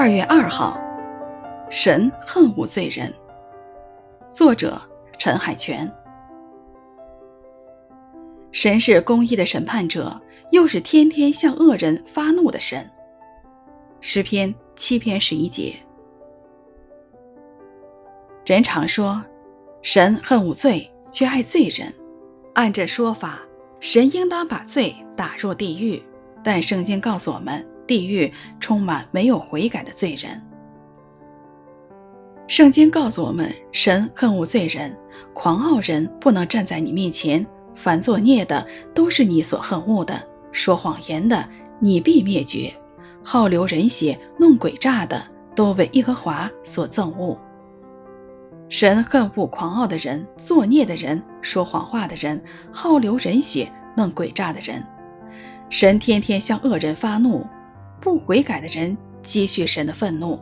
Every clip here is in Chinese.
二月二号，神恨无罪人。作者陈海泉。神是公义的审判者，又是天天向恶人发怒的神。诗篇七篇十一节。人常说，神恨无罪，却爱罪人。按这说法，神应当把罪打入地狱。但圣经告诉我们，地狱充满没有悔改的罪人。圣经告诉我们，神恨恶罪人，狂傲人不能站在你面前，凡作孽的都是你所恨恶的，说谎言的你必灭绝，好流人血、弄诡诈的都为耶和华所憎恶。神恨恶狂傲的人、作孽的人、说谎话的人、好流人血、弄诡诈的人。神天天向恶人发怒。不悔改的人积蓄神的愤怒，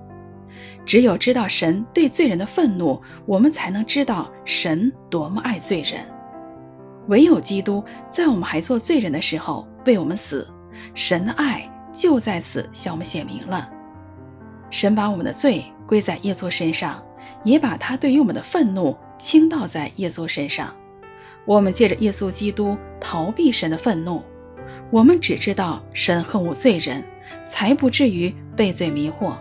只有知道神对罪人的愤怒，我们才能知道神多么爱罪人。唯有基督在我们还做罪人的时候为我们死，神的爱就在此向我们显明了。神把我们的罪归在耶稣身上，也把他对于我们的愤怒倾倒在耶稣身上。我们借着耶稣基督逃避神的愤怒，我们只知道神恨恶罪人。才不至于被罪迷惑。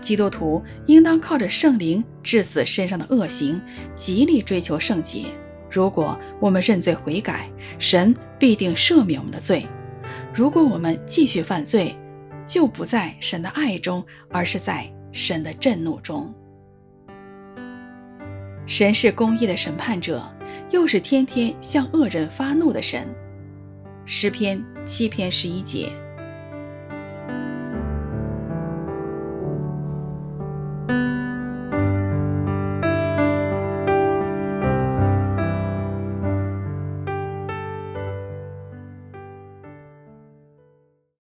基督徒应当靠着圣灵治死身上的恶行，极力追求圣洁。如果我们认罪悔改，神必定赦免我们的罪；如果我们继续犯罪，就不在神的爱中，而是在神的震怒中。神是公义的审判者，又是天天向恶人发怒的神。诗篇七篇十一节。